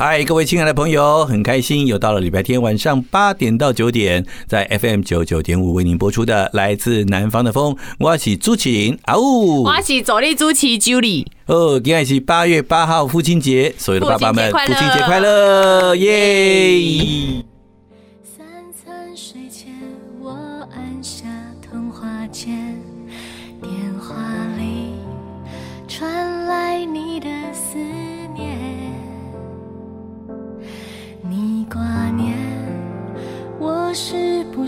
嗨，各位亲爱的朋友，很开心又到了礼拜天晚上八点到九点，在 FM 九九点五为您播出的来自南方的风。我是朱晴啊呜，我是助理主持 Julie。哦，今天是八月八号父亲节，所有的爸爸们，父亲节快乐，耶！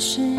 是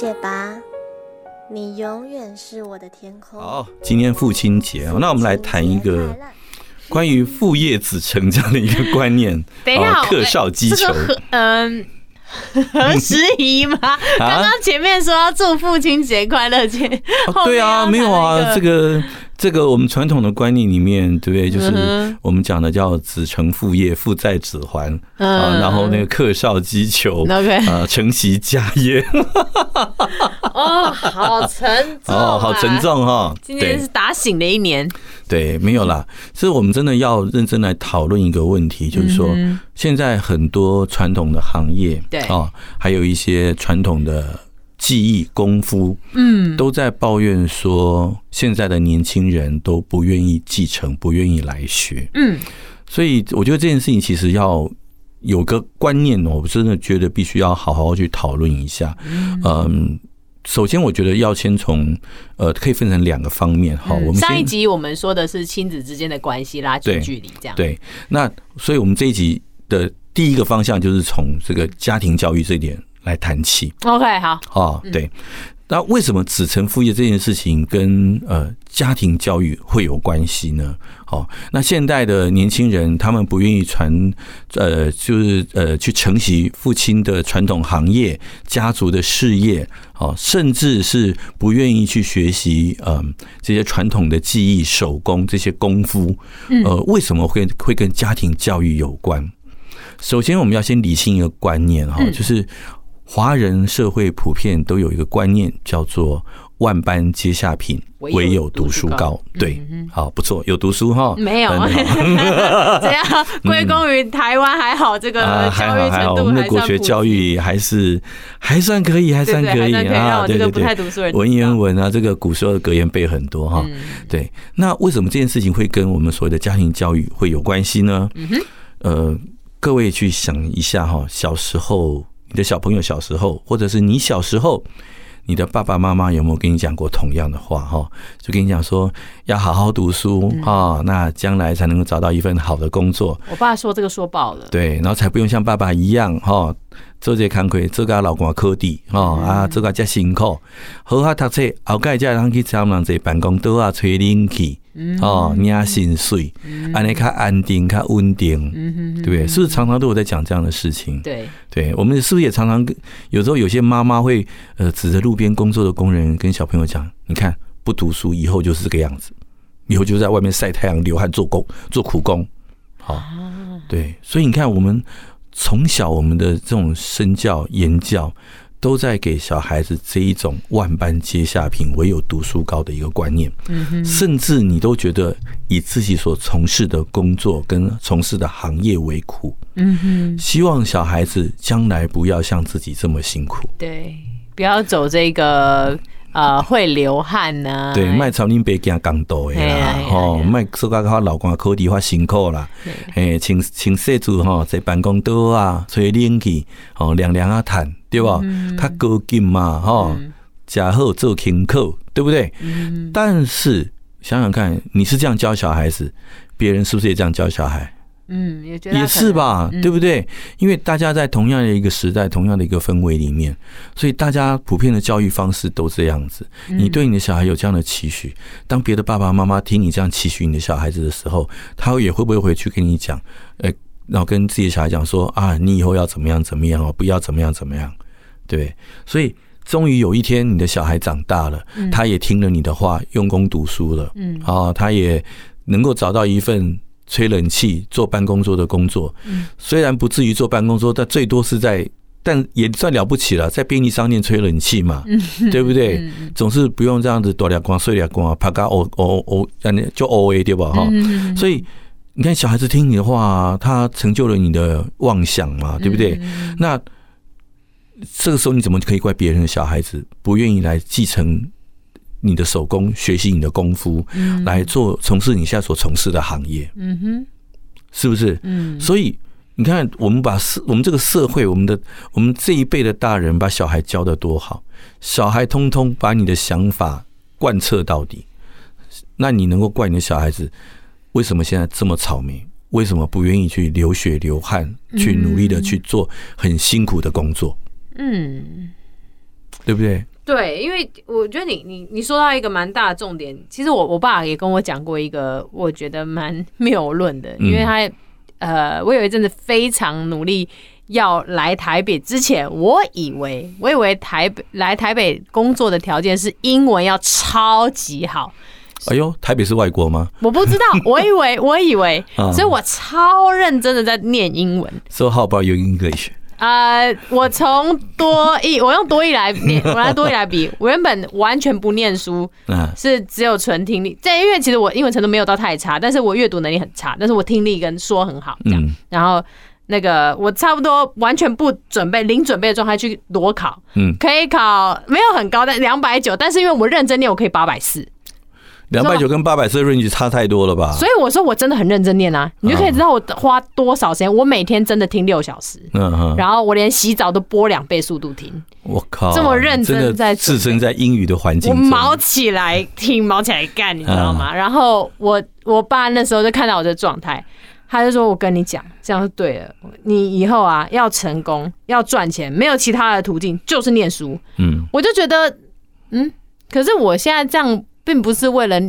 谢吧，你永远是我的天空。好，今天父亲节，那我们来谈一个关于父业子承这样的一个观念。等一下，客少击球，嗯，何时宜吗？刚刚前面说要祝父亲节快乐节，对啊，没有啊，这个。这个我们传统的观念里面，对不对？就是我们讲的叫子承父业，父在子还啊。然后那个克绍击球，啊，承袭家业。哦，好沉重哦，好沉重哈。今天是打醒的一年。对，没有啦。所以我们真的要认真来讨论一个问题，就是说，现在很多传统的行业，对啊，还有一些传统的。技艺功夫，嗯，都在抱怨说，现在的年轻人都不愿意继承，不愿意来学，嗯，所以我觉得这件事情其实要有个观念，我真的觉得必须要好好去讨论一下，嗯，首先我觉得要先从呃，可以分成两个方面哈。我们上一集我们说的是亲子之间的关系，拉近距离这样。对，那所以我们这一集的第一个方向就是从这个家庭教育这一点来谈起。OK，好。哦，对。那为什么子承父业这件事情跟呃家庭教育会有关系呢？好，那现代的年轻人他们不愿意传，呃，就是呃去承袭父亲的传统行业、家族的事业，哦，甚至是不愿意去学习呃这些传统的技艺、手工这些功夫。呃，为什么会会跟家庭教育有关？首先，我们要先理清一个观念哈，就是。华人社会普遍都有一个观念，叫做“万般皆下品，唯有读书高”。对，好，不错，有读书哈。没有，这样 归功于台湾还好，这个教育程度我们的国学教育还是还算可以，还算可以啊。对对对，文言文啊，这个古时候的格言背很多哈。对，那为什么这件事情会跟我们所谓的家庭教育会有关系呢？呃，各位去想一下哈，小时候。你的小朋友小时候，或者是你小时候，你的爸爸妈妈有没有跟你讲过同样的话？哈，就跟你讲说要好好读书哈，那将来才能够找到一份好的工作。我爸说这个说爆了，对，然后才不用像爸爸一样哈，做这些工课，做个老公科第哈啊，做个加辛苦，好好读书，后盖再让去他们这办公桌啊吹冷气。哦，压薪水，安尼较安定，较稳定，对不对？是不是常常都有在讲这样的事情？对，对，我们是不是也常常有时候有些妈妈会呃指着路边工作的工人跟小朋友讲：“你看，不读书以后就是这个样子，以后就在外面晒太阳、流汗、做工、做苦工。”好，对，所以你看，我们从小我们的这种身教言教。都在给小孩子这一种万般皆下品，唯有读书高的一个观念，甚至你都觉得以自己所从事的工作跟从事的行业为苦，希望小孩子将来不要像自己这么辛苦，对，不要走这个。呃，会流汗啊？对，卖操恁别惊讲多的啦，吼，卖说个他老公考虑话辛苦啦，诶，请请社主吼在办公桌啊吹冷气，吼，凉凉啊谈，对吧？他高兴嘛，吼，食好做勤课，对不对？但是想想看，你是这样教小孩子，别人是不是也这样教小孩？嗯，也觉得也是吧，对不对？因为大家在同样的一个时代，同样的一个氛围里面，所以大家普遍的教育方式都这样子。你对你的小孩有这样的期许，当别的爸爸妈妈听你这样期许你的小孩子的时候，他也会不会回去跟你讲？诶，然后跟自己的小孩讲说啊，你以后要怎么样怎么样哦，不要怎么样怎么样，对。所以终于有一天，你的小孩长大了，他也听了你的话，用功读书了，嗯，啊，他也能够找到一份。吹冷气、做办公桌的工作，虽然不至于做办公桌，但最多是在，但也算了不起了，在便利商店吹冷气嘛，对不对？总是不用这样子多两光、睡两光，啪嘎哦哦哦，就 O A 对吧？哈，所以你看，小孩子听你的话，他成就了你的妄想嘛，对不对？那这个时候你怎么可以怪别人的小孩子不愿意来继承？你的手工，学习你的功夫，来做从事你现在所从事的行业，嗯哼，是不是？嗯，所以你看，我们把社，我们这个社会，我们的我们这一辈的大人，把小孩教的多好，小孩通通把你的想法贯彻到底，那你能够怪你的小孩子为什么现在这么草莓？为什么不愿意去流血流汗，去努力的去做很辛苦的工作？嗯，对不对？对，因为我觉得你你你说到一个蛮大的重点，其实我我爸也跟我讲过一个我觉得蛮 谬论的，因为他呃，我有一阵子非常努力要来台北之前，我以为我以为台北来台北工作的条件是英文要超级好。哎呦，台北是外国吗？我不知道，我以为我以为，所以我超认真的在念英文。So how about your English? 呃，我从多益，我用多益来念，我拿多益来比。我原本完全不念书，是只有纯听力。这因为其实我英文程度没有到太差，但是我阅读能力很差，但是我听力跟说很好，这样。然后那个我差不多完全不准备，零准备的状态去裸考，嗯，可以考没有很高，但两百九，但是因为我认真念，我可以八百四。两百九跟八百四的 range 差太多了吧？所以我说我真的很认真念啊，你就可以知道我花多少时间。我每天真的听六小时，嗯哼，然后我连洗澡都播两倍速度听。我靠，这么认真在置身在英语的环境，我毛起来听，毛起来干，你知道吗？然后我我爸那时候就看到我的状态，他就说：“我跟你讲，这样是对的。你以后啊要成功要赚钱，没有其他的途径，就是念书。”嗯，我就觉得，嗯，可是我现在这样。并不是为了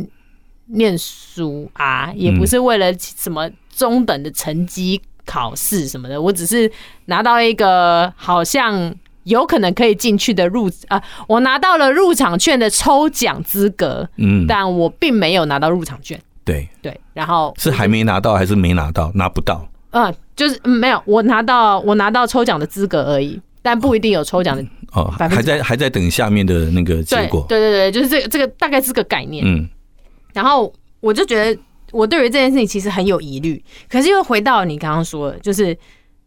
念书啊，也不是为了什么中等的成绩考试什么的，我只是拿到一个好像有可能可以进去的入啊，我拿到了入场券的抽奖资格，嗯，但我并没有拿到入场券，对对，然后是还没拿到还是没拿到？拿不到，嗯，就是没有，我拿到我拿到抽奖的资格而已，但不一定有抽奖的。哦，还在还在等下面的那个结果。对对对，就是这个这个大概是个概念。嗯，然后我就觉得我对于这件事情其实很有疑虑，可是又回到你刚刚说的，就是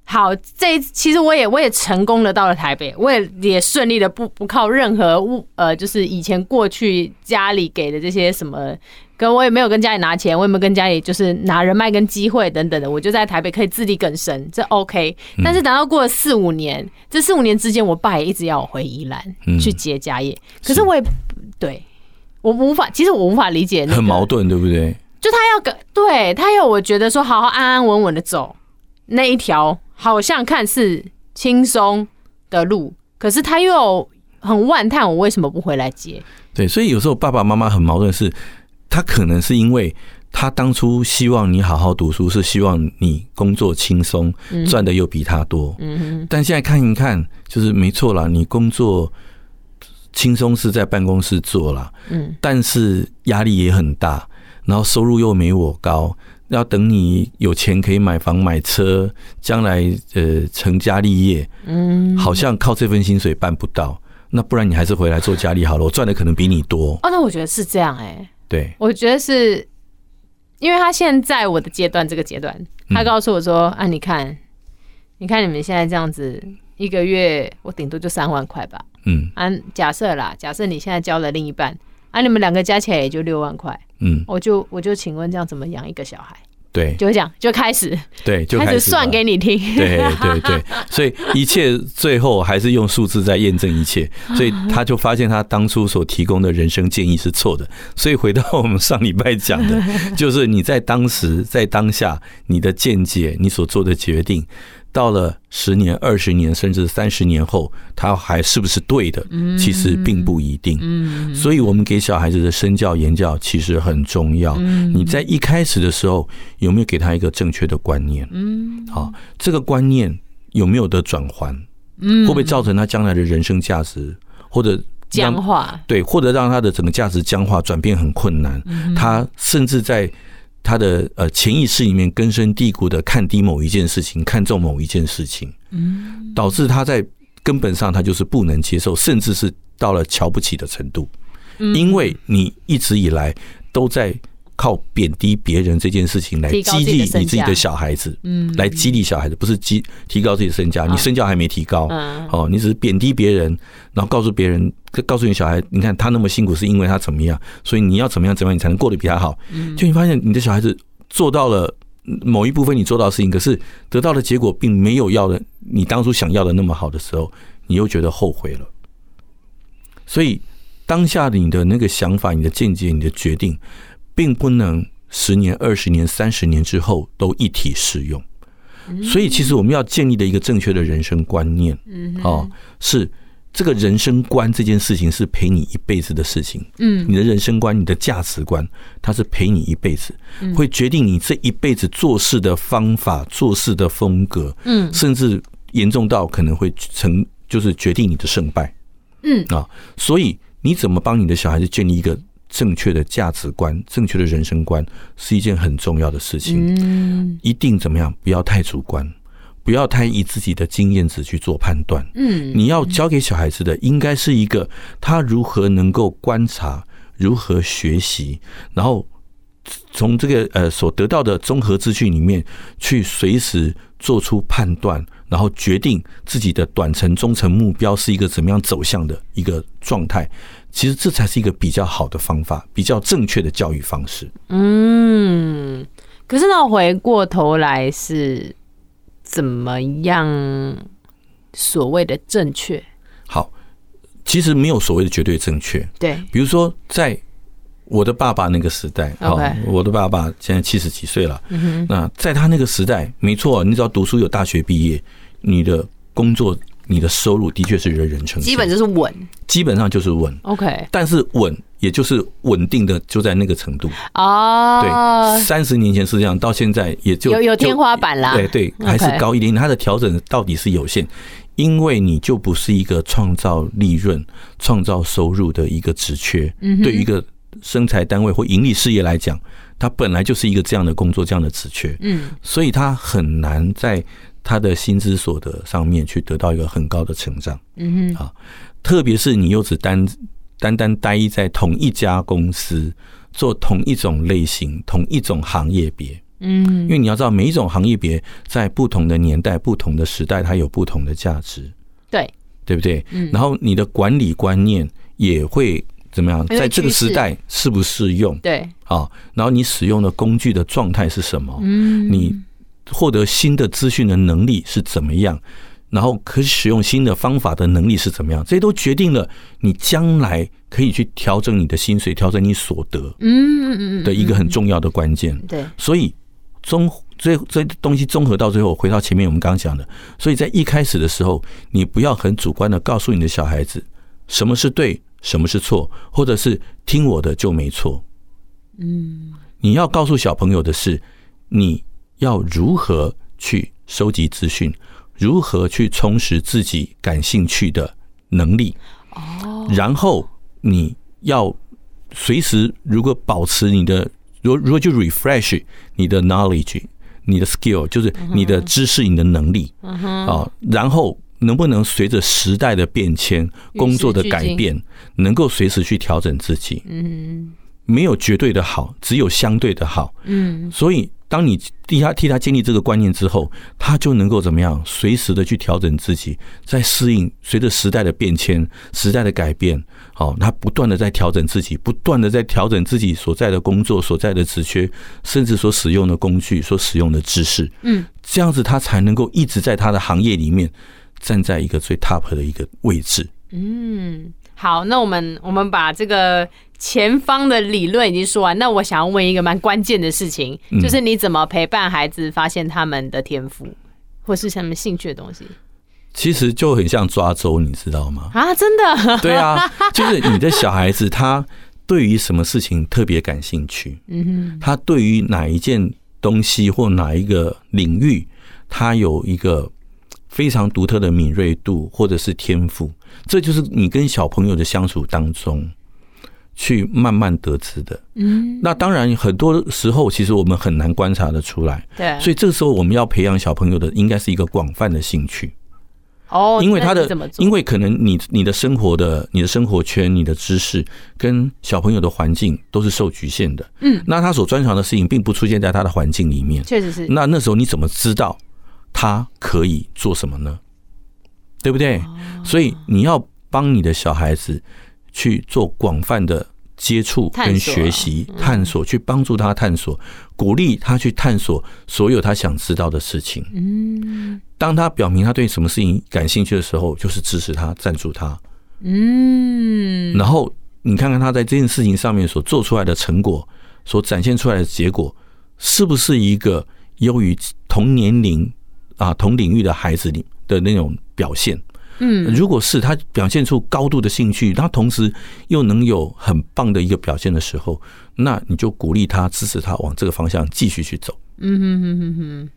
好，这一次其实我也我也成功的到了台北，我也也顺利的不不靠任何物呃，就是以前过去家里给的这些什么。我也没有跟家里拿钱，我也没有跟家里就是拿人脉跟机会等等的，我就在台北可以自力更生，这 OK。但是等到过了四五年，这四五年之间，我爸也一直要我回宜兰去接家业，可是我也对我无法，其实我无法理解，很矛盾，对不对？就他要跟对他要我觉得说好好安安稳稳的走那一条好像看似轻松的路，可是他又很万叹我为什么不回来接？对，所以有时候爸爸妈妈很矛盾的是。他可能是因为他当初希望你好好读书，是希望你工作轻松，赚的又比他多。嗯，但现在看一看，就是没错啦，你工作轻松是在办公室做啦，嗯，但是压力也很大，然后收入又没我高，要等你有钱可以买房买车，将来呃成家立业，嗯，好像靠这份薪水办不到。那不然你还是回来做家里好了，我赚的可能比你多。哦，那我觉得是这样哎、欸。对，我觉得是，因为他现在我的阶段这个阶段，他告诉我说：“嗯、啊，你看，你看你们现在这样子，一个月我顶多就三万块吧。嗯，啊，假设啦，假设你现在交了另一半，啊，你们两个加起来也就六万块。嗯，我就我就请问这样怎么养一个小孩？”对，就这样，就开始，对，就开始，开始算给你听。对对对，所以一切最后还是用数字在验证一切。所以他就发现他当初所提供的人生建议是错的。所以回到我们上礼拜讲的，就是你在当时在当下你的见解，你所做的决定。到了十年、二十年，甚至三十年后，他还是不是对的？其实并不一定。所以，我们给小孩子的身教言教其实很重要。你在一开始的时候有没有给他一个正确的观念？好，这个观念有没有得转换？会不会造成他将来的人生价值或者僵化？对，或者让他的整个价值僵化、转变很困难？他甚至在。他的呃潜意识里面根深蒂固的看低某一件事情，看重某一件事情，嗯，导致他在根本上他就是不能接受，甚至是到了瞧不起的程度，因为你一直以来都在。靠贬低别人这件事情来激励你自己的小孩子，嗯，来激励小孩子，不是激提高自己的身价，你身价还没提高，哦，你只是贬低别人，然后告诉别人，告诉你小孩，你看他那么辛苦是因为他怎么样，所以你要怎么样怎么样，你才能过得比他好。就你发现你的小孩子做到了某一部分你做到的事情，可是得到的结果并没有要的你当初想要的那么好的时候，你又觉得后悔了。所以当下你的那个想法、你的见解、你的决定。并不能十年、二十年、三十年之后都一体适用，所以其实我们要建立的一个正确的人生观念，嗯哦，是这个人生观这件事情是陪你一辈子的事情。嗯，你的人生观、你的价值观，它是陪你一辈子，会决定你这一辈子做事的方法、做事的风格，嗯，甚至严重到可能会成就是决定你的胜败。嗯啊，所以你怎么帮你的小孩子建立一个？正确的价值观、正确的人生观是一件很重要的事情。嗯，一定怎么样？不要太主观，不要太以自己的经验值去做判断。嗯，你要教给小孩子的，应该是一个他如何能够观察、如何学习，然后从这个呃所得到的综合资讯里面去随时做出判断，然后决定自己的短程、中程目标是一个怎么样走向的一个状态。其实这才是一个比较好的方法，比较正确的教育方式。嗯，可是呢，回过头来是怎么样？所谓的正确，好，其实没有所谓的绝对正确。对，比如说在我的爸爸那个时代，好，Okay. 我的爸爸现在七十几岁了。嗯哼，那在他那个时代，没错，你只要读书有大学毕业，你的工作。你的收入的确是人人称，基本就是稳，基本上就是稳。OK，但是稳也就是稳定的就在那个程度哦。对，三十年前是这样，到现在也就有有天花板啦。对对，还是高一点。它的调整到底是有限，因为你就不是一个创造利润、创造收入的一个职缺。嗯，对于一个生财单位或盈利事业来讲，它本来就是一个这样的工作、这样的职缺。嗯，所以它很难在。他的薪资所得上面去得到一个很高的成长，嗯哼，啊，特别是你又只单单单待在同一家公司做同一种类型、同一种行业别，嗯，因为你要知道每一种行业别在不同的年代、不同的时代，它有不同的价值，对，对不对？嗯，然后你的管理观念也会怎么样，在这个时代适不适用？对，啊，然后你使用的工具的状态是什么？嗯，你。获得新的资讯的能力是怎么样？然后可以使用新的方法的能力是怎么样？这些都决定了你将来可以去调整你的薪水，调整你所得，嗯嗯嗯的一个很重要的关键。对，所以综这这东西综合到最后，回到前面我们刚刚讲的，所以在一开始的时候，你不要很主观的告诉你的小孩子什么是对，什么是错，或者是听我的就没错。嗯，你要告诉小朋友的是你。要如何去收集资讯，如何去充实自己感兴趣的能力，哦，然后你要随时如果保持你的，如如果就 refresh 你的 knowledge，你的 skill 就是你的知识，你的能力，嗯哼，啊，然后能不能随着时代的变迁、工作的改变，能够随时去调整自己？嗯，没有绝对的好，只有相对的好。嗯，所以。当你替他替他建立这个观念之后，他就能够怎么样？随时的去调整自己，在适应随着时代的变迁、时代的改变，好，他不断的在调整自己，不断的在调整自己所在的工作、所在的职缺，甚至所使用的工具、所使用的知识。嗯，这样子他才能够一直在他的行业里面站在一个最 top 的一个位置。嗯，好，那我们我们把这个。前方的理论已经说完，那我想要问一个蛮关键的事情，就是你怎么陪伴孩子发现他们的天赋，或是他们兴趣的东西？其实就很像抓周，你知道吗？啊，真的？对啊，就是你的小孩子他对于什么事情特别感兴趣，嗯哼，他对于哪一件东西或哪一个领域，他有一个非常独特的敏锐度或者是天赋，这就是你跟小朋友的相处当中。去慢慢得知的，嗯，那当然很多时候其实我们很难观察得出来，对，所以这个时候我们要培养小朋友的应该是一个广泛的兴趣，哦，因为他的，因为可能你你的生活的你的生活圈、你的知识跟小朋友的环境都是受局限的，嗯，那他所专长的事情并不出现在他的环境里面，确实是，那那时候你怎么知道他可以做什么呢？对不对？所以你要帮你的小孩子。去做广泛的接触跟学习、探索，去帮助他探索，鼓励他去探索所有他想知道的事情。嗯，当他表明他对什么事情感兴趣的时候，就是支持他、赞助他。嗯，然后你看看他在这件事情上面所做出来的成果，所展现出来的结果，是不是一个优于同年龄啊同领域的孩子里的那种表现？嗯，如果是他表现出高度的兴趣，他同时又能有很棒的一个表现的时候，那你就鼓励他、支持他往这个方向继续去走。嗯哼哼哼哼。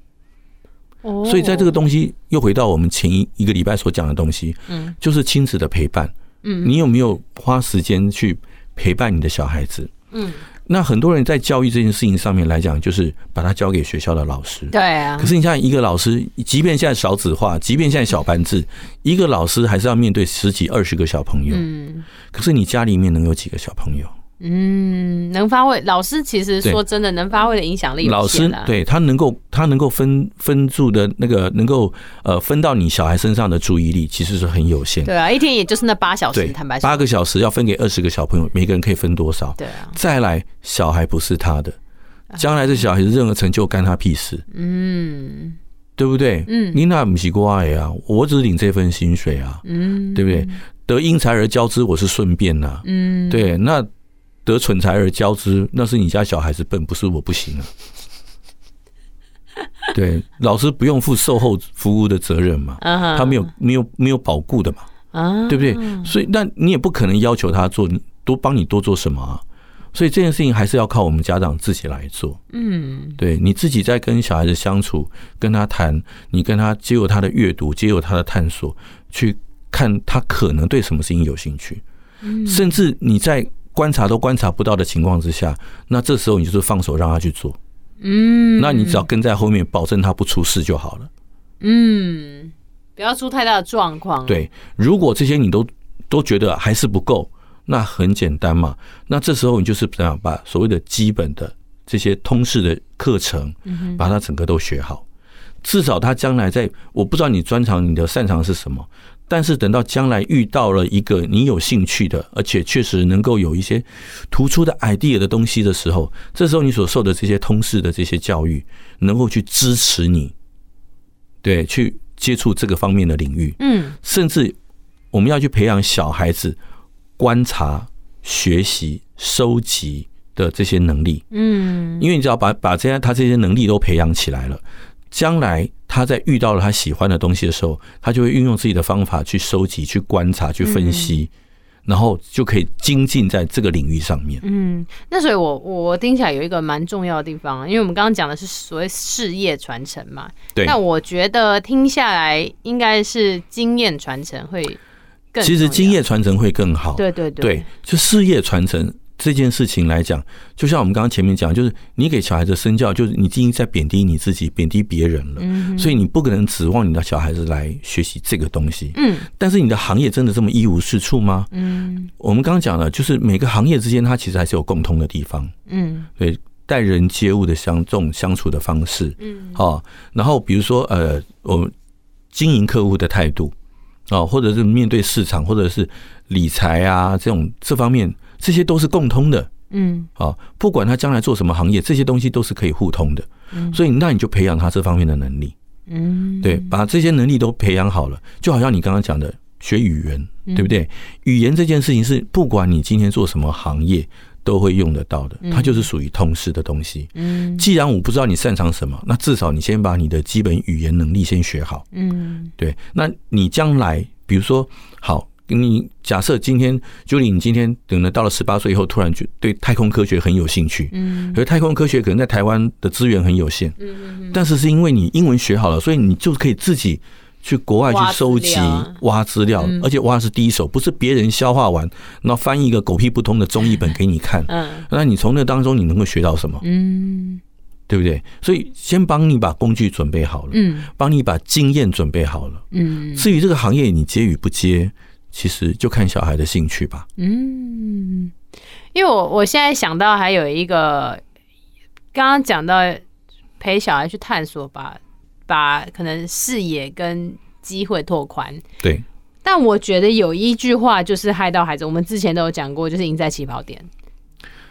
哦，所以在这个东西又回到我们前一一个礼拜所讲的东西，嗯，就是亲子的陪伴。嗯，你有没有花时间去陪伴你的小孩子？嗯。那很多人在教育这件事情上面来讲，就是把它交给学校的老师。对啊。可是你像一个老师，即便现在少子化，即便现在小班制，一个老师还是要面对十几、二十个小朋友。嗯。可是你家里面能有几个小朋友？嗯，能发挥，老师其实说真的，能发挥的影响力，老师对他能够他能够分分住的那个能够呃分到你小孩身上的注意力，其实是很有限。对啊，一天也就是那八小时，坦白说，八个小时要分给二十个小朋友，每个人可以分多少？对啊。再来，小孩不是他的，将来这小孩子任何成就干他屁事。嗯，对不对？嗯，你那不是怪呀啊，我只是领这份薪水啊。嗯，对不对？得因材而教之，我是顺便呐。嗯，对，那。得蠢材而教之，那是你家小孩子笨，不是我不行啊。对，老师不用负售后服务的责任嘛，他没有没有没有保固的嘛，对不对？所以，那你也不可能要求他做，多帮你多做什么啊？所以这件事情还是要靠我们家长自己来做。嗯，对，你自己在跟小孩子相处，跟他谈，你跟他借由他的阅读，借由他的探索，去看他可能对什么事情有兴趣，甚至你在。观察都观察不到的情况之下，那这时候你就是放手让他去做，嗯，那你只要跟在后面，保证他不出事就好了，嗯，不要出太大的状况。对，如果这些你都都觉得还是不够，那很简单嘛，那这时候你就是这样把所谓的基本的这些通识的课程，把它整个都学好，至少他将来在，我不知道你专长、你的擅长是什么。但是等到将来遇到了一个你有兴趣的，而且确实能够有一些突出的 idea 的东西的时候，这时候你所受的这些通识的这些教育，能够去支持你，对，去接触这个方面的领域。嗯，甚至我们要去培养小孩子观察、学习、收集的这些能力。嗯，因为你只要把把这些他这些能力都培养起来了。将来他在遇到了他喜欢的东西的时候，他就会运用自己的方法去收集、去观察、去分析，然后就可以精进在这个领域上面。嗯，那所以我我听起来有一个蛮重要的地方，因为我们刚刚讲的是所谓事业传承嘛。对。那我觉得听下来应该是经验传承会更。其实经验传承会更好。对对对。对，就事业传承。这件事情来讲，就像我们刚刚前面讲，就是你给小孩子身教，就是你已经在贬低你自己，贬低别人了。所以你不可能指望你的小孩子来学习这个东西。嗯。但是你的行业真的这么一无是处吗？嗯。我们刚刚讲了，就是每个行业之间，它其实还是有共通的地方。嗯。对，待人接物的相这种相处的方式。嗯。好，然后比如说呃，我们经营客户的态度啊，或者是面对市场，或者是理财啊这种这方面。这些都是共通的，嗯，啊，不管他将来做什么行业，这些东西都是可以互通的，嗯，所以那你就培养他这方面的能力，嗯，对，把这些能力都培养好了，就好像你刚刚讲的学语言，对不对？语言这件事情是不管你今天做什么行业都会用得到的，它就是属于通识的东西，嗯，既然我不知道你擅长什么，那至少你先把你的基本语言能力先学好，嗯，对，那你将来比如说好。你假设今天 Julie，你今天等了到了十八岁以后，突然就对太空科学很有兴趣，嗯，而太空科学可能在台湾的资源很有限，嗯，但是是因为你英文学好了，所以你就可以自己去国外去收集挖资料，而且挖的是第一手，不是别人消化完，那翻译一个狗屁不通的中译本给你看，嗯，那你从那当中你能够学到什么？嗯，对不对？所以先帮你把工具准备好了，嗯，帮你把经验准备好了，嗯，至于这个行业你接与不接。其实就看小孩的兴趣吧。嗯，因为我我现在想到还有一个，刚刚讲到陪小孩去探索吧，把可能视野跟机会拓宽。对。但我觉得有一句话就是害到孩子，我们之前都有讲过，就是赢在起跑点。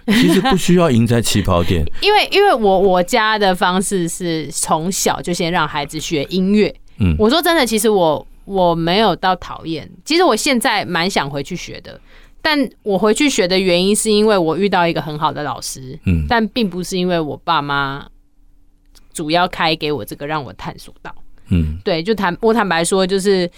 其实不需要赢在起跑点，因为因为我我家的方式是从小就先让孩子学音乐。嗯，我说真的，其实我。我没有到讨厌，其实我现在蛮想回去学的，但我回去学的原因是因为我遇到一个很好的老师，嗯，但并不是因为我爸妈主要开给我这个让我探索到，嗯，对，就坦我坦白说，就是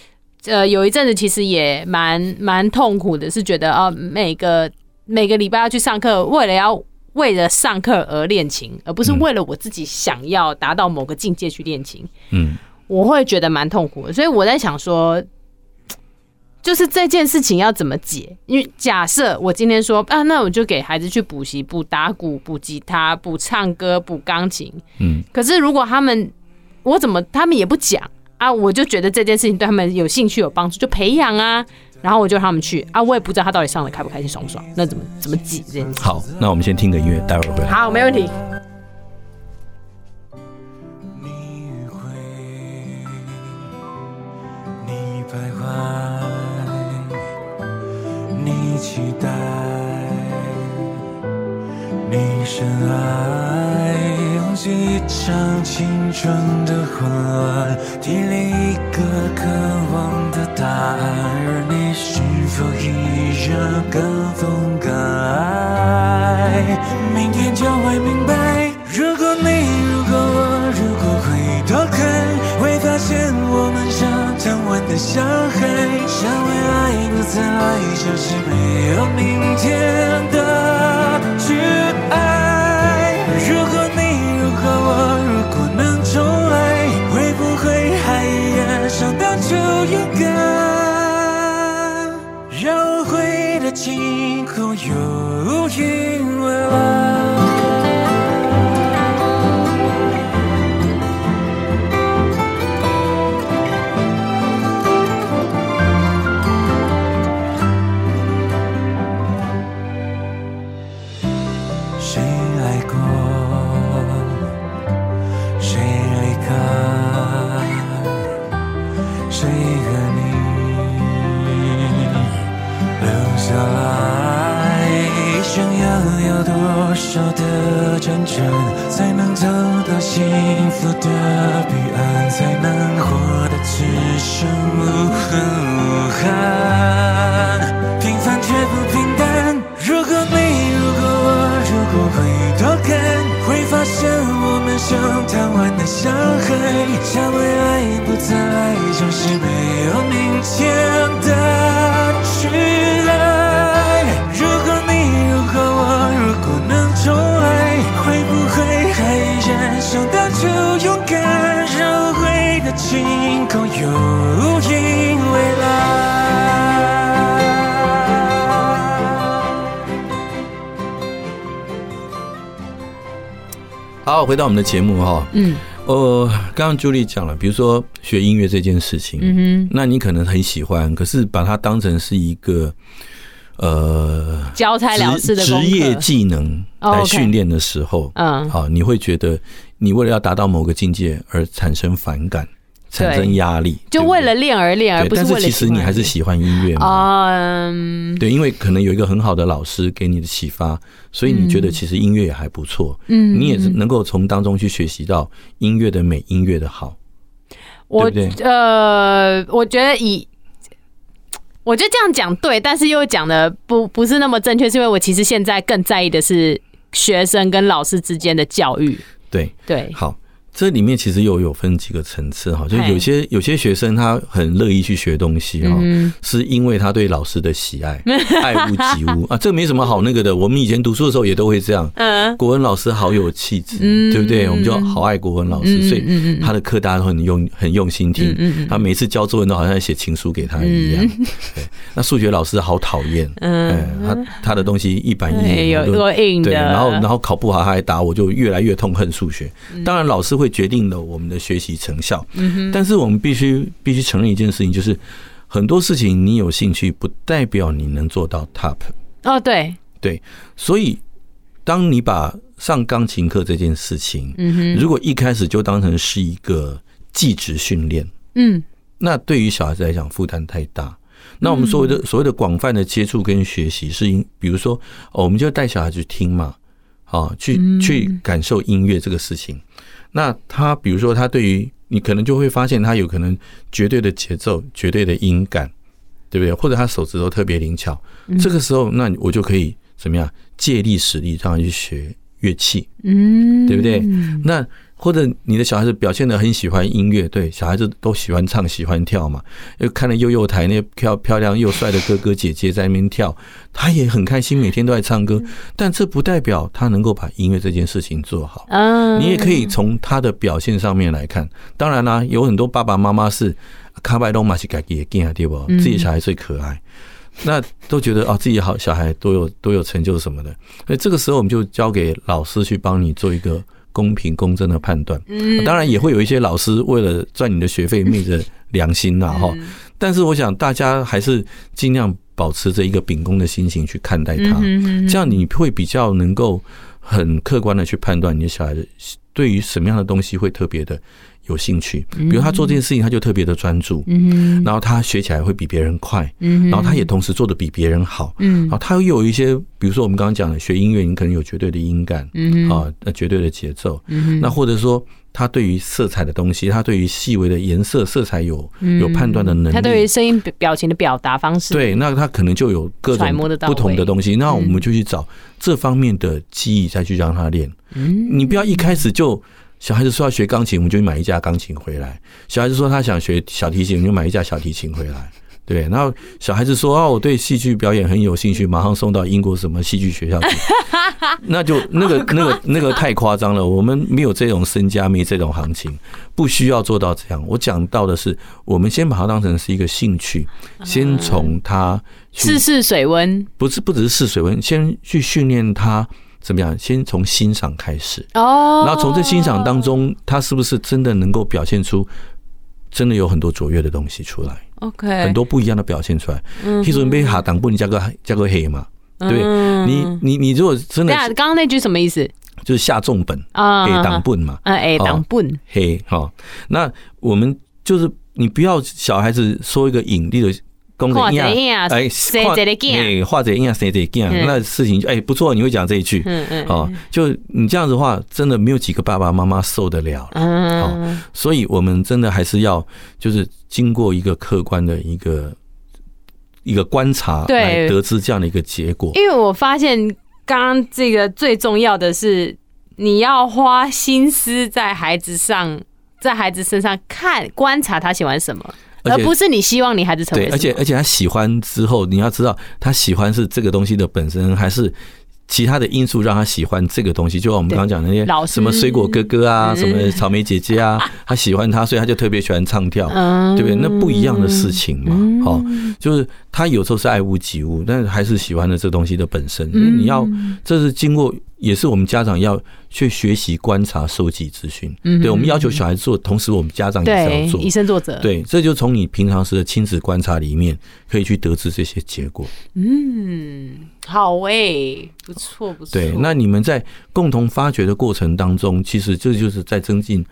呃有一阵子其实也蛮蛮痛苦的，是觉得哦每个每个礼拜要去上课，为了要为了上课而练琴，而不是为了我自己想要达到某个境界去练琴，嗯。我会觉得蛮痛苦的，所以我在想说，就是这件事情要怎么解？因为假设我今天说啊，那我就给孩子去补习，补打鼓、补吉他、补唱歌、补钢琴。嗯，可是如果他们我怎么他们也不讲啊，我就觉得这件事情对他们有兴趣、有帮助，就培养啊。然后我就让他们去啊，我也不知道他到底上的开不开心、爽不爽，那怎么怎么挤这件事？好，那我们先听个音乐，待会儿回来。好，没问题。爱，你期待，你深爱，忘记一场青春的混乱，提炼一个渴望的答案，而你是否依然敢疯敢爱？明天就会明白，的小孩，想未来不再来，就是没有明天的去爱。如果你，如果我，如果能重来，会不会还一样想当初勇敢？让回忆的晴空有云未来。贪玩的小孩，想未来不再，就是没有明天的去爱。如果你，如果我，如果能重。想当初勇敢，绕回的晴空有阴未来。好，回到我们的节目哈。嗯，呃，刚刚 Julie 讲了，比如说学音乐这件事情，嗯哼，那你可能很喜欢，可是把它当成是一个。呃，交差了事的职业技能来训练的时候，嗯，好，你会觉得你为了要达到某个境界而产生反感，产生压力，就为了练而练，而不是为了。但是其实你还是喜欢音乐嘛？嗯，对，因为可能有一个很好的老师给你的启发，所以你觉得其实音乐也还不错。嗯，你也是能够从当中去学习到音乐的美，音乐的好。我呃，我觉得以。我觉得这样讲对，但是又讲的不不是那么正确，是因为我其实现在更在意的是学生跟老师之间的教育。对对，好。这里面其实又有分几个层次哈，就有些有些学生他很乐意去学东西哈，是因为他对老师的喜爱，爱屋及乌。啊，这没什么好那个的。我们以前读书的时候也都会这样，嗯，国文老师好有气质，对不对？我们就好爱国文老师，所以他的课大家都很用很用心听，他每次教作文都好像写情书给他一样。对，那数学老师好讨厌，嗯，他他的东西一板一眼，有多硬的，对，然后然后考不好他还打我，就越来越痛恨数学。当然老师会。决定了我们的学习成效，但是我们必须必须承认一件事情，就是很多事情你有兴趣，不代表你能做到 top。哦，对。对，所以当你把上钢琴课这件事情，如果一开始就当成是一个技职训练，嗯，那对于小孩子来讲负担太大。那我们所谓的所谓的广泛的接触跟学习，是因比如说，我们就带小孩去听嘛，啊，去去感受音乐这个事情。那他比如说，他对于你可能就会发现，他有可能绝对的节奏、绝对的音感，对不对？或者他手指头特别灵巧，这个时候，那我就可以怎么样借力使力，让他去学乐器，嗯，对不对？那。或者你的小孩子表现得很喜欢音乐，对，小孩子都喜欢唱喜欢跳嘛，又看了幼幼台那漂漂亮又帅的哥哥姐姐在那边跳，他也很开心，每天都在唱歌。但这不代表他能够把音乐这件事情做好。嗯，你也可以从他的表现上面来看。当然啦，有很多爸爸妈妈是卡拜东马西盖给啊对不？自己小孩最可爱，那都觉得啊自己好小孩都有都有成就什么的。所以这个时候我们就交给老师去帮你做一个。公平公正的判断，当然也会有一些老师为了赚你的学费昧着良心呐哈。但是我想大家还是尽量保持着一个秉公的心情去看待他，这样你会比较能够很客观的去判断你的小孩子对于什么样的东西会特别的。有兴趣，比如他做这件事情，他就特别的专注，嗯，然后他学起来会比别人快，嗯，然后他也同时做的比别人好，嗯，然后他又有一些，比如说我们刚刚讲的学音乐，你可能有绝对的音感，嗯，啊，那绝对的节奏，嗯，那或者说他对于色彩的东西，他对于细微的颜色、色彩有有判断的能力，他对于声音表情的表达方式，对，那他可能就有各种不同的东西，那我们就去找这方面的记忆，再去让他练，嗯，你不要一开始就。小孩子说要学钢琴，我们就买一架钢琴回来；小孩子说他想学小提琴，我们就买一架小提琴回来。对，然后小孩子说哦，我对戏剧表演很有兴趣，马上送到英国什么戏剧学校去。那就那个那个那个太夸张了，我们没有这种身家，没这种行情，不需要做到这样。我讲到的是，我们先把它当成是一个兴趣，先从他试试水温，不是不只是试水温，先去训练他。怎么样？先从欣赏开始哦，然后从这欣赏当中，他是不是真的能够表现出真的有很多卓越的东西出来？OK，很多不一样的表现出来。嗯，你被哈挡不，你加个加个黑嘛？对，你你你如果真的，刚刚那句什么意思？就是下重本啊，黑挡不嘛？啊，哎，挡不黑哈。那我们就是你不要小孩子说一个引力的。公的呀，哎，画这个哎，画这样生这样，那事情就哎不错，你会讲这一句，嗯嗯，哦，就你这样子的话，真的没有几个爸爸妈妈受得了，嗯，哦，所以我们真的还是要就是经过一个客观的一个一个观察来得知这样的一个结果。因为我发现刚刚这个最重要的是，你要花心思在孩子上，在孩子身上看观察他喜欢什么。而不是你希望你孩子成为对，而且而且他喜欢之后，你要知道他喜欢是这个东西的本身，还是其他的因素让他喜欢这个东西。就像我们刚刚讲的那些什么水果哥哥啊，什么草莓姐姐啊，他喜欢他，所以他就特别喜欢唱跳，对不对？那不一样的事情嘛，好，就是他有时候是爱屋及乌，但是还是喜欢的这东西的本身。你要这是经过。也是我们家长要去学习观察、收集资讯。嗯，对，我们要求小孩做，同时我们家长也是要做，以身作则。对，这就从你平常时的亲子观察里面，可以去得知这些结果。嗯，好诶，不错不错。对，那你们在共同发掘的过程当中，其实这就是在增进。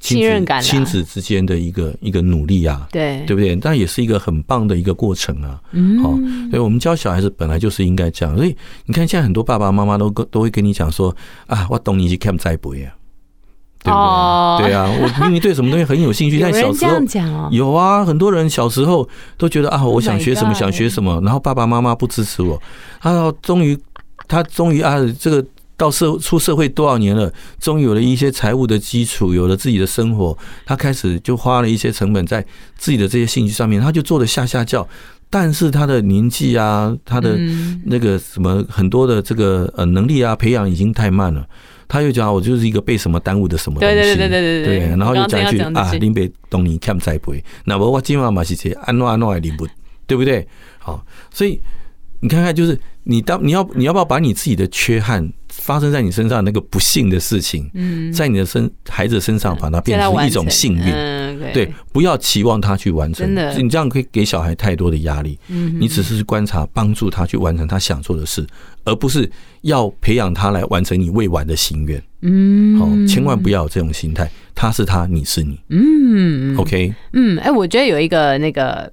信任感，亲子之间的一个一个努力啊，对对不对？但也是一个很棒的一个过程啊。嗯，好，所以我们教小孩子本来就是应该这样。所以你看，现在很多爸爸妈妈都都会跟你讲说啊，我懂你去看栽培啊，对不对？对啊，我明明对什么东西很有兴趣，但小时候有啊，很多人小时候都觉得啊，我想学什么想学什么，然后爸爸妈妈不支持我，啊，终于他终于啊这个。到社出社会多少年了，终于有了一些财务的基础，有了自己的生活，他开始就花了一些成本在自己的这些兴趣上面，他就做的下下叫。但是他的年纪啊，他的那个什么很多的这个呃能力啊培养已经太慢了。他又讲我就是一个被什么耽误的什么东西，对对对对对对，然后又讲一句啊，林北东尼看栽培，那么我今晚嘛是些安诺安诺的林不，对不对？好，所以你看看，就是你当你要你要不要把你自己的缺憾，发生在你身上那个不幸的事情，在你的身孩子身上，把它变成一种幸运。对，不要期望他去完成，你这样可以给小孩太多的压力。你只是观察，帮助他去完成他想做的事，而不是要培养他来完成你未完的心愿。嗯，好，千万不要有这种心态。他是他，你是你。嗯，OK。嗯，哎，我觉得有一个那个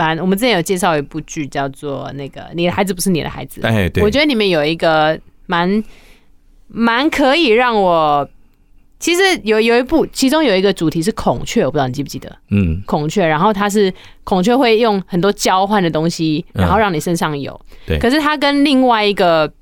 蛮，我们之前有介绍一部剧叫做《那个你的孩子不是你的孩子》。哎，对，我觉得里面有一个。蛮蛮可以让我，其实有有一部，其中有一个主题是孔雀，我不知道你记不记得？嗯，孔雀，然后它是孔雀会用很多交换的东西，然后让你身上有。对。可是它跟另外一个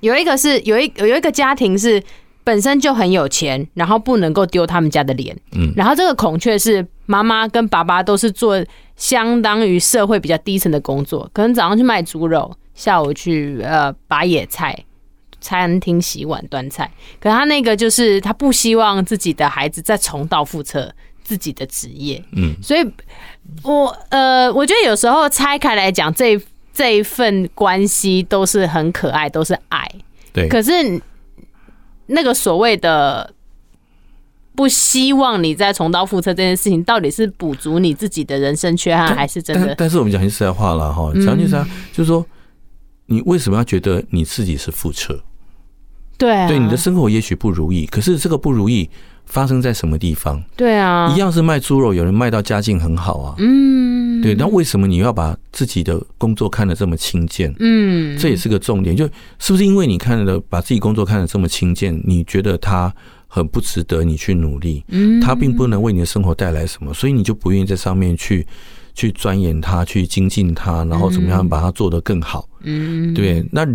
有一个是有一有一个家庭是本身就很有钱，然后不能够丢他们家的脸。嗯。然后这个孔雀是妈妈跟爸爸都是做相当于社会比较低层的工作，可能早上去卖猪肉。下午去呃拔野菜，餐厅洗碗端菜。可他那个就是他不希望自己的孩子再重蹈覆辙自己的职业，嗯，所以我呃我觉得有时候拆开来讲，这这一份关系都是很可爱，都是爱，对。可是那个所谓的不希望你再重蹈覆辙这件事情，到底是补足你自己的人生缺憾，还是真的？但，但是我们讲句实在话了哈，讲句实在，就是说，你为什么要觉得你自己是覆辙？对啊，对，你的生活也许不如意，可是这个不如意发生在什么地方？对啊，一样是卖猪肉，有人卖到家境很好啊。嗯，对，那为什么你要把自己的工作看得这么轻贱？嗯，这也是个重点，就是不是因为你看了把自己工作看得这么轻贱，你觉得他很不值得你去努力？嗯，他并不能为你的生活带来什么，所以你就不愿意在上面去。去钻研它，去精进它，然后怎么样把它做得更好？嗯，对。那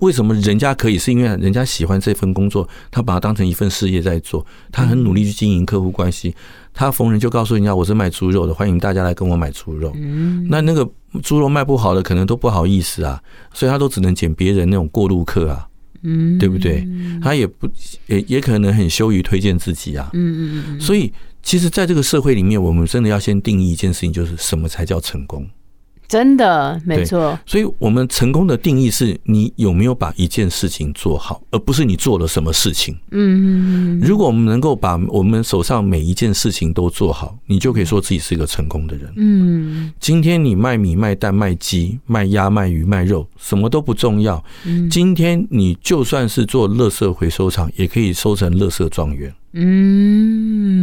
为什么人家可以？是因为人家喜欢这份工作，他把它当成一份事业在做，他很努力去经营客户关系。他逢人就告诉人家：“我是卖猪肉的，欢迎大家来跟我买猪肉。”嗯，那那个猪肉卖不好的，可能都不好意思啊，所以他都只能捡别人那种过路客啊。嗯，对不对？他也不也也可能很羞于推荐自己啊。嗯嗯嗯。所以。其实，在这个社会里面，我们真的要先定义一件事情，就是什么才叫成功？真的，没错。所以，我们成功的定义是你有没有把一件事情做好，而不是你做了什么事情。嗯，如果我们能够把我们手上每一件事情都做好，你就可以说自己是一个成功的人。嗯，今天你卖米、卖蛋、卖鸡、卖鸭、卖鱼、卖肉，什么都不重要。今天你就算是做垃圾回收厂，也可以收成垃圾状元。嗯，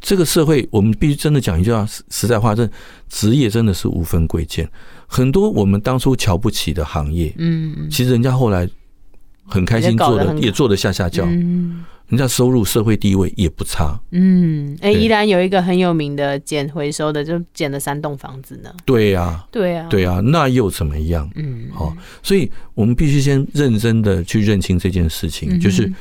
这个社会，我们必须真的讲一句话，实在话，这职业真的是无分贵贱。很多我们当初瞧不起的行业，嗯，其实人家后来很开心做的，也做得下下叫，嗯，人家收入、社会地位也不差。嗯，哎，依然有一个很有名的捡回收的，就捡了三栋房子呢。对呀，对呀，对呀，那又怎么样？嗯，好，所以我们必须先认真的去认清这件事情，就是。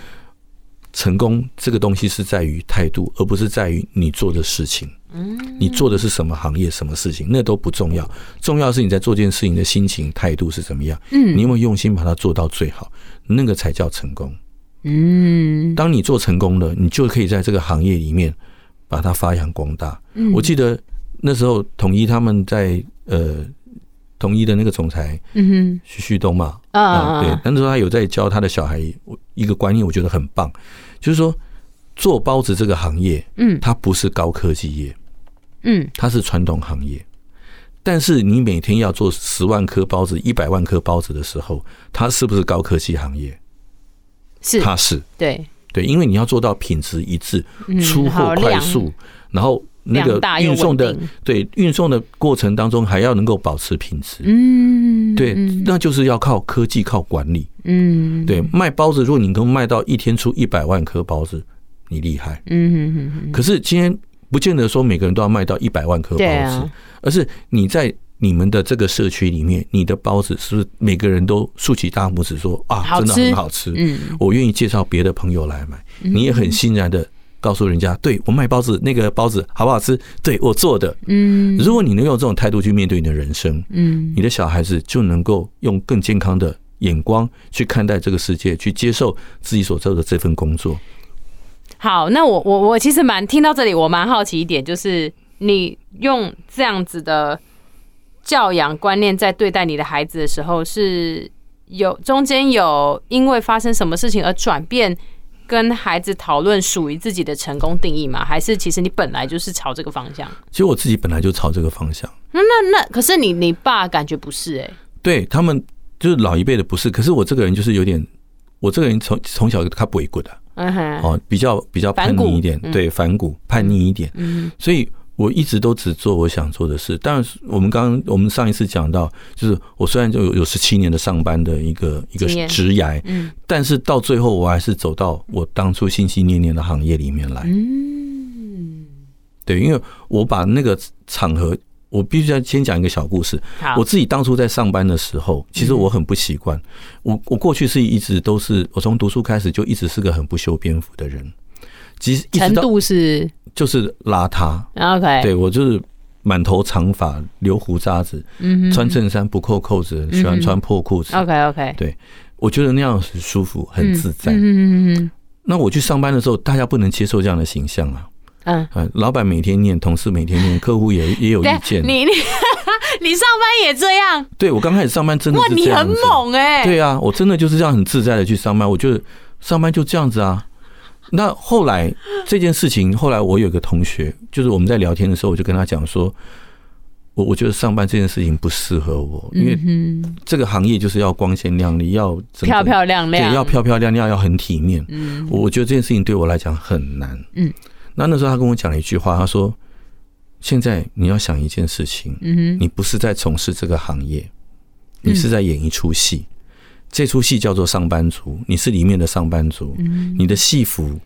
成功这个东西是在于态度，而不是在于你做的事情。嗯，你做的是什么行业、什么事情，那都不重要。重要是你在做这件事情的心情、态度是怎么样。嗯，你有没有用心把它做到最好，那个才叫成功。嗯，当你做成功了，你就可以在这个行业里面把它发扬光大。嗯，我记得那时候统一他们在呃。统一的那个总裁，嗯哼，徐旭东嘛，啊，对，那时候他有在教他的小孩一个观念，我觉得很棒，就是说做包子这个行业，嗯，它不是高科技业，嗯，它是传统行业，但是你每天要做十万颗包子、一百万颗包子的时候，它是不是高科技行业？是，它是，对，对，因为你要做到品质一致，出货快速，然后。那个运送的对运送的过程当中还要能够保持品质，嗯，对，那就是要靠科技，靠管理，嗯，对，卖包子，如果你能够卖到一天出一百万颗包子，你厉害，嗯，可是今天不见得说每个人都要卖到一百万颗包子，而是你在你们的这个社区里面，你的包子是不是每个人都竖起大拇指说啊，真的很好吃，嗯，我愿意介绍别的朋友来买，你也很欣然的。告诉人家，对我卖包子，那个包子好不好吃？对我做的，嗯，如果你能用这种态度去面对你的人生，嗯，你的小孩子就能够用更健康的眼光去看待这个世界，去接受自己所做的这份工作。好，那我我我其实蛮听到这里，我蛮好奇一点，就是你用这样子的教养观念在对待你的孩子的时候，是有中间有因为发生什么事情而转变？跟孩子讨论属于自己的成功定义吗？还是其实你本来就是朝这个方向？其实我自己本来就朝这个方向。那那那，可是你你爸感觉不是哎、欸？对他们就是老一辈的不是，可是我这个人就是有点，我这个人从从小他不会过的，嗯哼，哦，比较比较叛逆一点，对，反骨叛逆一点，嗯，所以。我一直都只做我想做的事。但是，我们刚刚我们上一次讲到，就是我虽然就有有十七年的上班的一个一个职涯，嗯，但是到最后我还是走到我当初心心念念的行业里面来。嗯，对，因为我把那个场合，我必须要先讲一个小故事。我自己当初在上班的时候，其实我很不习惯。我我过去是一直都是，我从读书开始就一直是个很不修边幅的人。其实程度是就是邋遢，OK，对，我就是满头长发，留胡渣子，嗯，穿衬衫不扣扣子，喜欢穿破裤子，OK OK，对，我觉得那样很舒服，很自在，嗯嗯，那我去上班的时候，大家不能接受这样的形象啊，嗯，老板每天念，同事每天念，客户也也有意见，你你 你上班也这样？对，我刚开始上班真的是这样，哇，你很猛哎，对啊，我真的就是这样很自在的去上班，我觉得上班就这样子。啊。那后来这件事情，后来我有个同学，就是我们在聊天的时候，我就跟他讲说，我我觉得上班这件事情不适合我，因为这个行业就是要光鲜亮丽，要漂漂亮亮，对，要漂漂亮亮，要很体面。嗯，我觉得这件事情对我来讲很难。嗯，那那时候他跟我讲了一句话，他说：“现在你要想一件事情，嗯，你不是在从事这个行业，你是在演一出戏。”这出戏叫做上班族，你是里面的上班族，嗯、你的戏服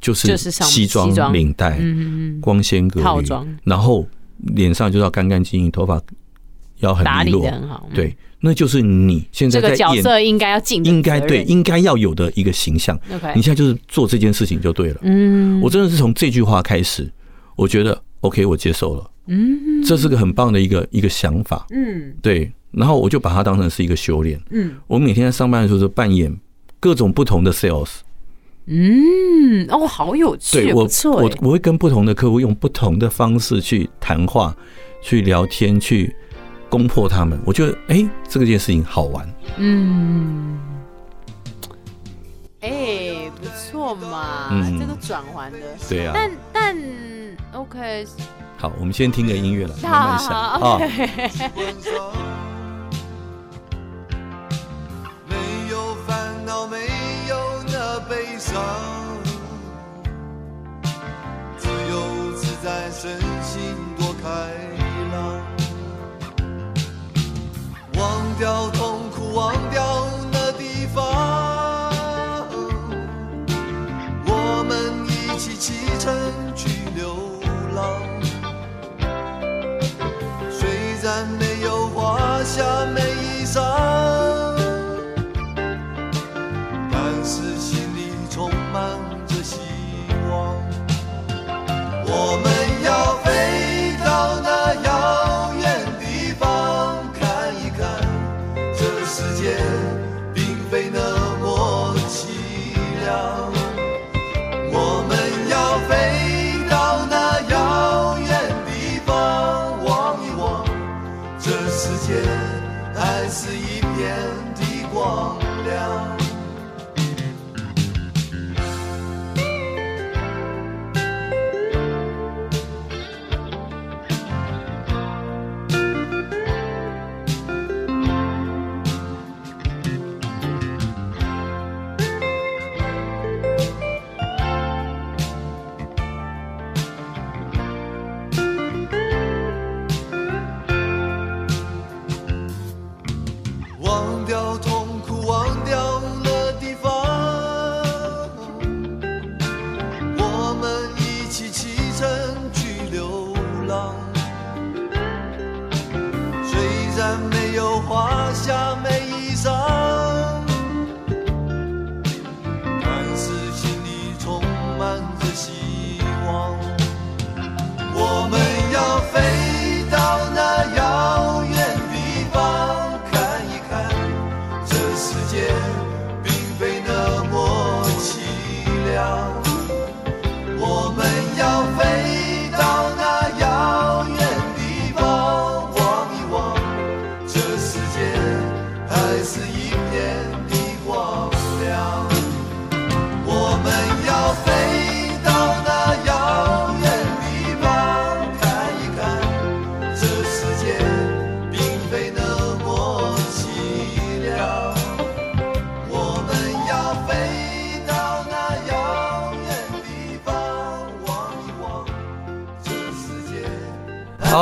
就是西装领带，光鲜格丽，然后脸上就要干干净净，头发要很利落，很好，对，那就是你现在在演这个角色应该要尽，应该对，应该要有的一个形象。你现在就是做这件事情就对了。嗯，我真的是从这句话开始，我觉得 OK，我接受了。嗯，这是个很棒的一个一个想法。嗯，对。然后我就把它当成是一个修炼。嗯，我每天在上班的时候就扮演各种不同的 sales。嗯，哦，好有趣，对，我。我我会跟不同的客户用不同的方式去谈话、去聊天、去攻破他们。我觉得，哎，这个件事情好玩。嗯，哎，不错嘛，嗯、这个转换的。对啊。但但 OK。好，我们先听个音乐了，慢慢想啊。到没有那悲伤自由自在身心多开朗忘掉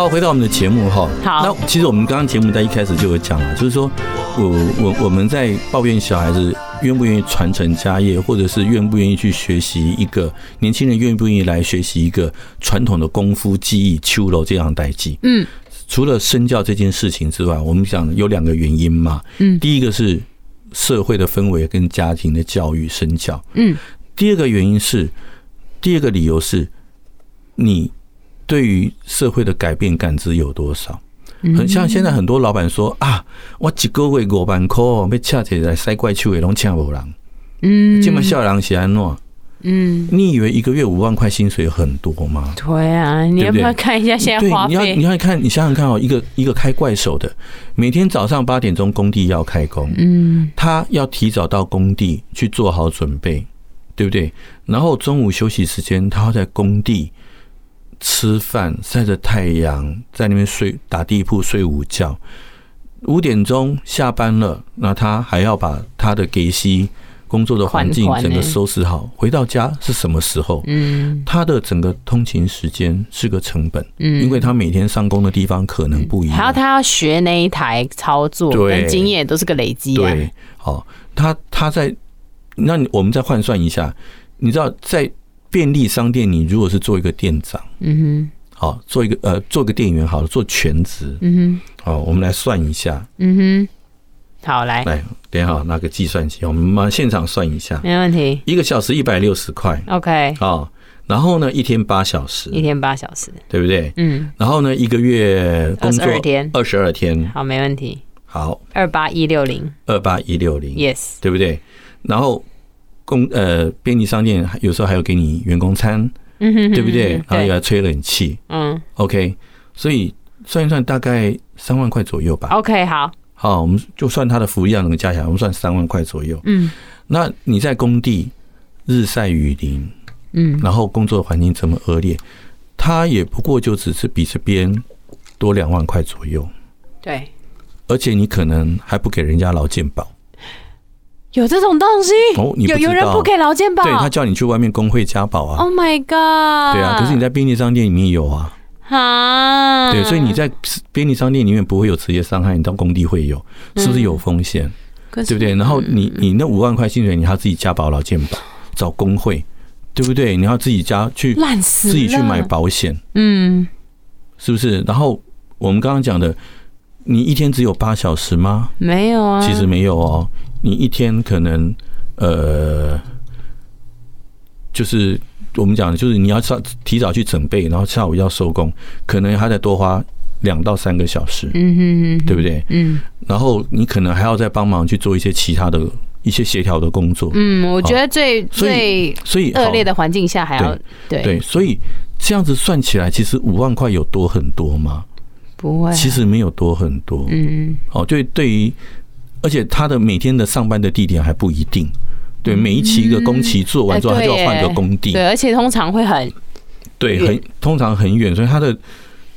好，回到我们的节目哈。好，那其实我们刚刚节目在一开始就有讲了，就是说，我我我们在抱怨小孩子愿不愿意传承家业，或者是愿不愿意去学习一个年轻人愿不愿意来学习一个传统的功夫技艺秋楼这样代际。嗯，除了身教这件事情之外，我们讲有两个原因嘛。嗯，第一个是社会的氛围跟家庭的教育身教。嗯，第二个原因是，第二个理由是，你。对于社会的改变感知有多少？很像现在很多老板说啊，我一个月五万块，要恰起来塞怪去也拢请不人。嗯，这么笑人是安怎？嗯，你以为一个月五万块薪水很多吗？对啊，你要不要看一下现在花费？你要你要看，你想想看哦，一个一个开怪手的，每天早上八点钟工地要开工，嗯，他要提早到工地去做好准备。对不对？然后中午休息时间，他要在工地吃饭，晒着太阳，在那边睡打地铺睡午觉。五点钟下班了，那他还要把他的给息工作的环境整个收拾好。回到家是什么时候？嗯，他的整个通勤时间是个成本，嗯，因为他每天上工的地方可能不一样，还有他要学那一台操作，对，经验都是个累积。对，好，他他在，那我们再换算一下，你知道在便利商店，你如果是做一个店长，嗯哼。好，做一个呃，做个店员好了，做全职。嗯哼。好，我们来算一下。嗯哼。好，来来，等一下拿个计算机，我们马现场算一下。没问题。一个小时一百六十块。OK。好，然后呢，一天八小时。一天八小时，对不对？嗯。然后呢，一个月工作二十二天。二十二天。好，没问题。好。二八一六零。二八一六零。Yes。对不对？然后工呃便利商店有时候还有给你员工餐。嗯哼，对不对？然后又要吹冷气，嗯，OK，所以算一算大概三万块左右吧。OK，好，好，我们就算它的服务量能加起来，我们算三万块左右。嗯，那你在工地日晒雨淋，嗯，然后工作环境这么恶劣，他也不过就只是比这边多两万块左右。对，而且你可能还不给人家劳健保。有这种东西哦？有有人不给劳健保？对，他叫你去外面工会加保啊。Oh my god！对啊，可是你在便利商店里面有啊。啊，对，所以你在便利商店里面不会有职业伤害，你到工地会有，是不是有风险？对不对？然后你你那五万块薪水，你要自己加保劳健保，找工会，对不对？你要自己加去，自己去买保险，嗯，是不是？然后我们刚刚讲的，你一天只有八小时吗？没有啊，其实没有哦。你一天可能，呃，就是我们讲的，就是你要上提早去准备，然后下午要收工，可能还得多花两到三个小时，嗯哼哼，对不对？嗯，然后你可能还要再帮忙去做一些其他的一些协调的工作。嗯，我觉得最最所以恶劣的环境下还要对对，所以这样子算起来，其实五万块有多很多吗？不会，其实没有多很多。嗯，哦，对对于。而且他的每天的上班的地点还不一定，对，每一期一个工期做完之后，他就要换个工地，对，而且通常会很，对，很通常很远，所以他的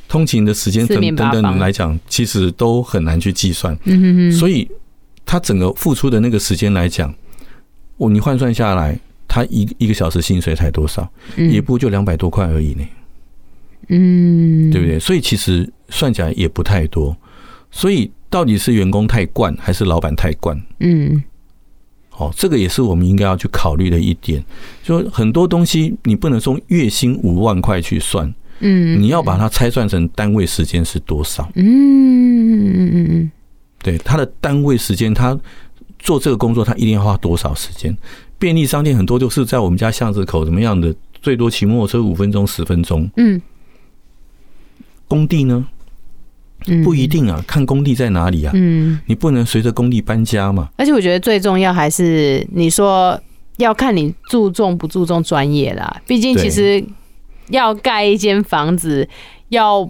通勤的时间等等等来讲，其实都很难去计算。嗯哼哼，所以他整个付出的那个时间来讲，我你换算下来，他一一个小时薪水才多少？嗯也不就两百多块而已呢。嗯，对不对？所以其实算起来也不太多，所以。到底是员工太惯还是老板太惯？嗯，好，这个也是我们应该要去考虑的一点。就很多东西你不能从月薪五万块去算，嗯，你要把它拆算成单位时间是多少？嗯嗯嗯嗯，对，他的单位时间，他做这个工作，他一定要花多少时间？便利商店很多就是在我们家巷子口怎么样的，最多骑摩托车五分钟、十分钟。嗯，工地呢？不一定啊，看工地在哪里啊。嗯，你不能随着工地搬家嘛。而且我觉得最重要还是你说要看你注重不注重专业啦。毕竟其实要盖一间房子，要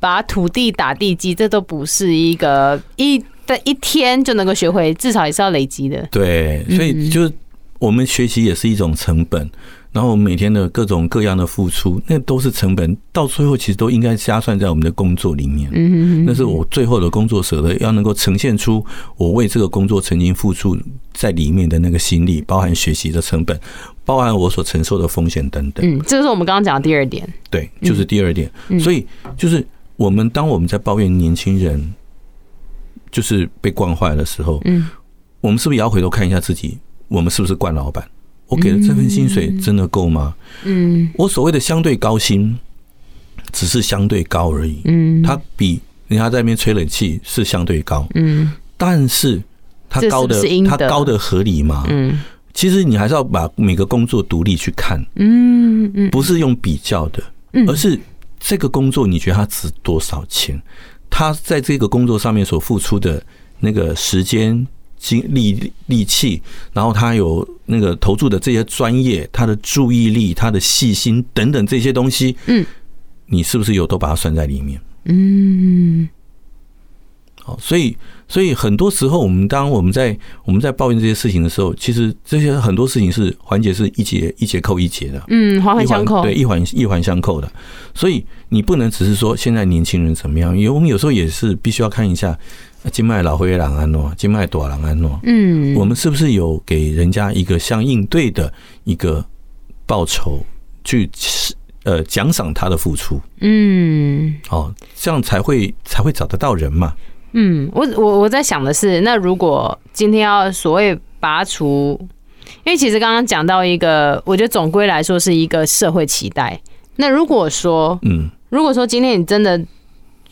把土地打地基，这都不是一个一的一天就能够学会，至少也是要累积的。对，所以就是我们学习也是一种成本。然后每天的各种各样的付出，那都是成本，到最后其实都应该加算在我们的工作里面。嗯，那是我最后的工作舍得，要能够呈现出我为这个工作曾经付出在里面的那个心力，包含学习的成本，包含我所承受的风险等等。嗯，这是我们刚刚讲的第二点。对，就是第二点。所以就是我们当我们在抱怨年轻人就是被惯坏的时候，嗯，我们是不是也要回头看一下自己，我们是不是惯老板？我给的这份薪水真的够吗？嗯，我所谓的相对高薪，只是相对高而已。嗯，它比人家在那边吹冷气是相对高。嗯，但是它高的它高的合理吗？嗯，其实你还是要把每个工作独立去看。嗯嗯，不是用比较的，而是这个工作你觉得它值多少钱？他在这个工作上面所付出的那个时间。精力力气，然后他有那个投注的这些专业，他的注意力，他的细心等等这些东西，嗯，你是不是有都把它算在里面？嗯，好，所以所以很多时候，我们当我们在我们在抱怨这些事情的时候，其实这些很多事情是环节是一节一节扣一节的，嗯，环环相扣，对，一环一环相扣的。所以你不能只是说现在年轻人怎么样，因为我们有时候也是必须要看一下金麦老灰狼安诺，金麦朵狼安诺，嗯，我们是不是有给人家一个相应对的一个报酬去呃奖赏他的付出？嗯，哦，这样才会才会找得到人嘛。嗯，我我我在想的是，那如果今天要所谓拔除，因为其实刚刚讲到一个，我觉得总归来说是一个社会期待。那如果说，嗯，如果说今天你真的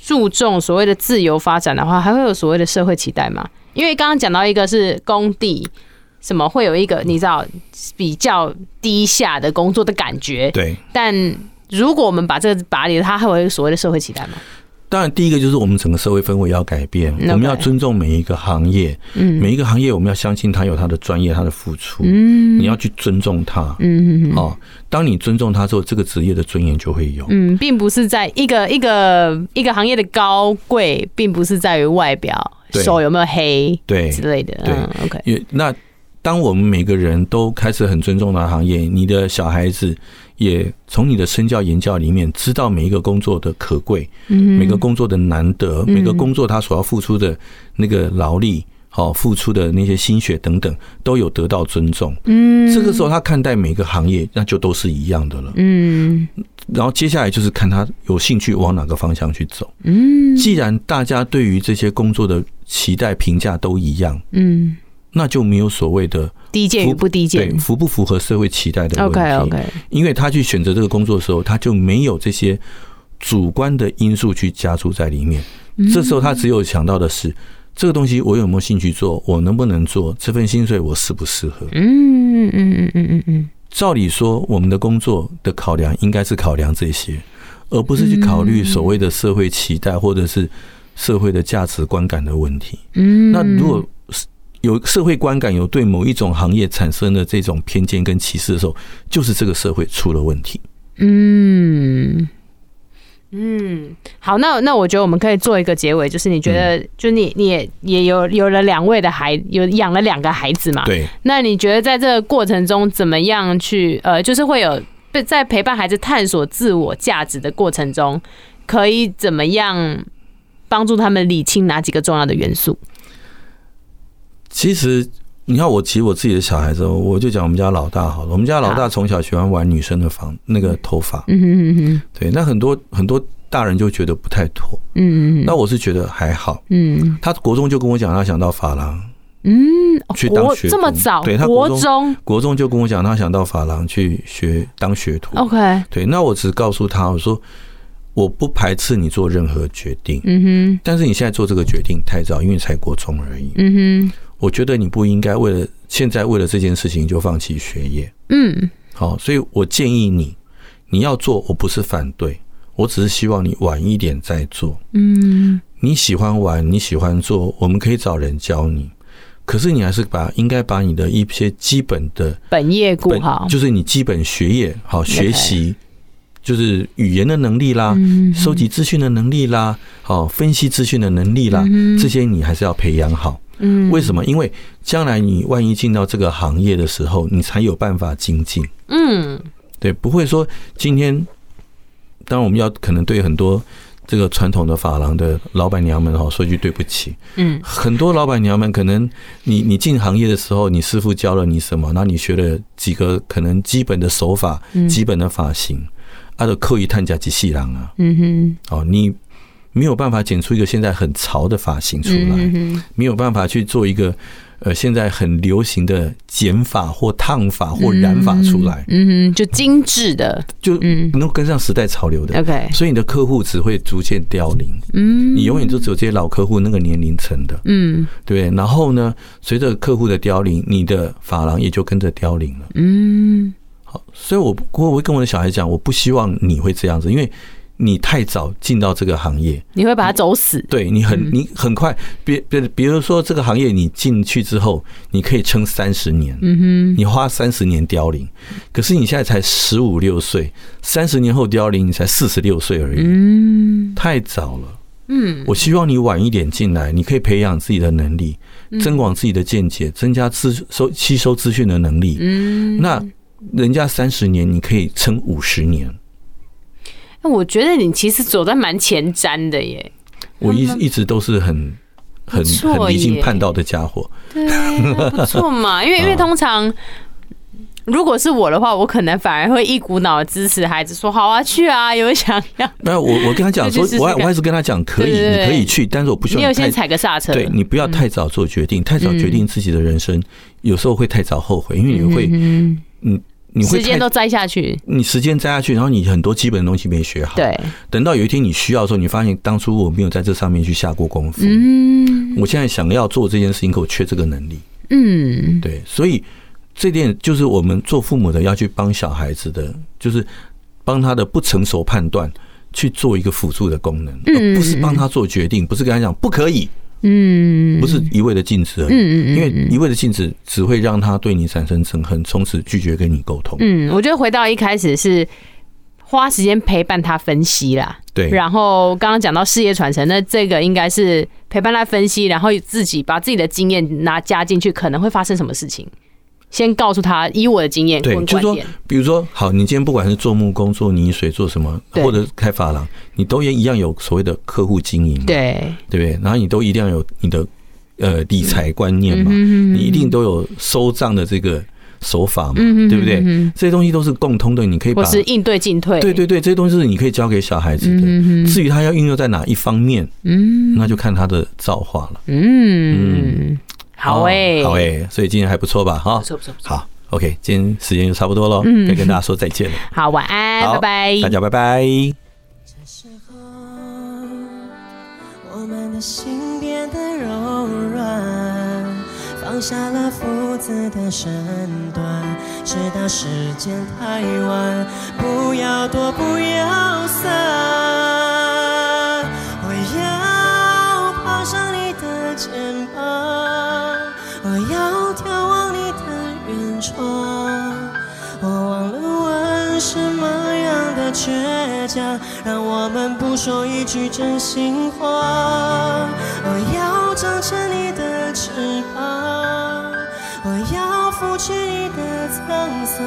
注重所谓的自由发展的话，还会有所谓的社会期待吗？因为刚刚讲到一个是工地，什么会有一个你知道比较低下的工作的感觉，对。但如果我们把这个拔离了，它还会有所谓的社会期待吗？当然，第一个就是我们整个社会氛围要改变，我们要尊重每一个行业，每一个行业我们要相信他有他的专业，他的付出，嗯。你要去尊重他，嗯，好，当你尊重他之后，这个职业的尊严就会有，嗯，并不是在一个一个一个行业的高贵，并不是在于外表，手有没有黑，对。之类的，对，OK，那当我们每个人都开始很尊重的行业，你的小孩子。也从你的身教言教里面知道每一个工作的可贵，每个工作的难得，每个工作他所要付出的那个劳力，好付出的那些心血等等，都有得到尊重。嗯，这个时候他看待每个行业，那就都是一样的了。嗯，然后接下来就是看他有兴趣往哪个方向去走。嗯，既然大家对于这些工作的期待评价都一样，嗯。那就没有所谓的低贱与不低贱，对，符不符合社会期待的问题。OK OK，因为他去选择这个工作的时候，他就没有这些主观的因素去加注在里面。这时候他只有想到的是，这个东西我有没有兴趣做，我能不能做，这份薪水我适不适合？嗯嗯嗯嗯嗯嗯。照理说，我们的工作的考量应该是考量这些，而不是去考虑所谓的社会期待或者是社会的价值观感的问题。嗯，那如果。有社会观感，有对某一种行业产生的这种偏见跟歧视的时候，就是这个社会出了问题。嗯嗯，好，那那我觉得我们可以做一个结尾，就是你觉得，嗯、就你你也也有有了两位的孩，有养了两个孩子嘛？对。那你觉得在这个过程中，怎么样去呃，就是会有在陪伴孩子探索自我价值的过程中，可以怎么样帮助他们理清哪几个重要的元素？其实，你看我骑我自己的小孩子，我就讲我们家老大好了。我们家老大从小喜欢玩女生的房，那个头发。嗯嗯嗯。对，那很多很多大人就觉得不太妥。嗯嗯。那我是觉得还好。嗯。他国中就跟我讲，他想到法郎。嗯。去当学徒。这么早？对，他国中国中就跟我讲，他想到法郎去学当学徒。OK。对，那我只告诉他，我说我不排斥你做任何决定。嗯哼。但是你现在做这个决定太早，因为才国中而已。嗯哼。我觉得你不应该为了现在为了这件事情就放弃学业。嗯，好，所以我建议你，你要做，我不是反对，我只是希望你晚一点再做。嗯，你喜欢玩，你喜欢做，我们可以找人教你。可是你还是把应该把你的一些基本的本业顾好，就是你基本学业好学习，就是语言的能力啦，收集资讯的能力啦，好分析资讯的能力啦，这些你还是要培养好。嗯，为什么？因为将来你万一进到这个行业的时候，你才有办法精进。嗯，对，不会说今天，当然我们要可能对很多这个传统的发廊的老板娘们哈说句对不起。嗯，很多老板娘们可能你你进行业的时候，你师傅教了你什么，那你学了几个可能基本的手法、基本的发型，啊，都刻意探假及细郎啊。嗯哼，哦，你。没有办法剪出一个现在很潮的发型出来，没有办法去做一个呃现在很流行的剪法或烫发或染法出来，嗯哼，就精致的，就能跟上时代潮流的。OK，所以你的客户只会逐渐凋零，嗯，你永远就只有这些老客户那个年龄层的，嗯，对。然后呢，随着客户的凋零，你的发廊也就跟着凋零了，嗯。好，所以我我会跟我的小孩讲，我不希望你会这样子，因为。你太早进到这个行业，你会把它走死。对，你很你很快，别别，比如说这个行业你进去之后，你可以撑三十年，嗯哼，你花三十年凋零，可是你现在才十五六岁，三十年后凋零，你才四十六岁而已，嗯，太早了。嗯，我希望你晚一点进来，你可以培养自己的能力，增广自己的见解，增加资收吸收资讯的能力。嗯，那人家三十年，你可以撑五十年。那我觉得你其实走在蛮前瞻的耶。我一一直都是很很很离经叛道的家伙。对，不错嘛，因为因为通常。如果是我的话，我可能反而会一股脑支持孩子，说好啊，去啊，有想要。没有，我我跟他讲 说，我我还是跟他讲可以，你可以去，但是我不需要。你有先踩个刹车，对，你不要太早做决定，太早决定自己的人生，有时候会太早后悔，因为你会，嗯，你会时间都栽下去，你时间栽下去，然后你很多基本的东西没学好，对，等到有一天你需要的时候，你发现当初我没有在这上面去下过功夫，嗯，我现在想要做这件事情，可我缺这个能力，嗯，对，所以。这点就是我们做父母的要去帮小孩子的，就是帮他的不成熟判断去做一个辅助的功能，而不是帮他做决定，不是跟他讲不可以，嗯，不是一味的禁止而已，因为一味的禁止只会让他对你产生憎恨，从此拒绝跟你沟通。嗯，我觉得回到一开始是花时间陪伴他分析啦，对，然后刚刚讲到事业传承，那这个应该是陪伴他分析，然后自己把自己的经验拿加进去，可能会发生什么事情。先告诉他，以我的经验，对，就是说，比如说，好，你今天不管是做木工、做泥水、做什么，或者开发廊，你都也一样有所谓的客户经营，对，对不对？然后你都一定要有你的呃理财观念嘛，你一定都有收账的这个手法嘛，对不对？这些东西都是共通的，你可以把或是应对进退，对对对，这些东西是你可以教给小孩子的。至于他要运用在哪一方面，嗯，那就看他的造化了，嗯。好哎、欸，好哎、欸，所以今天还不错吧？哈，不错不错，好，OK，今天时间就差不多了，嗯，该跟大家说再见了。好，晚安，拜拜，大家拜拜。这时候，我们的心变得柔软，放下了父子的身段，直到时间太晚，不要躲，不要散，窗，我忘了问什么样的倔强，让我们不说一句真心话。我要长成你的翅膀，我要拂去你的沧桑。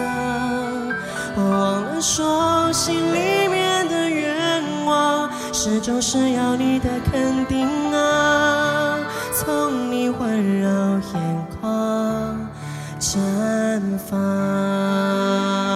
我忘了说心里面的愿望，始终是要你的肯定啊。从你环绕眼眶绽放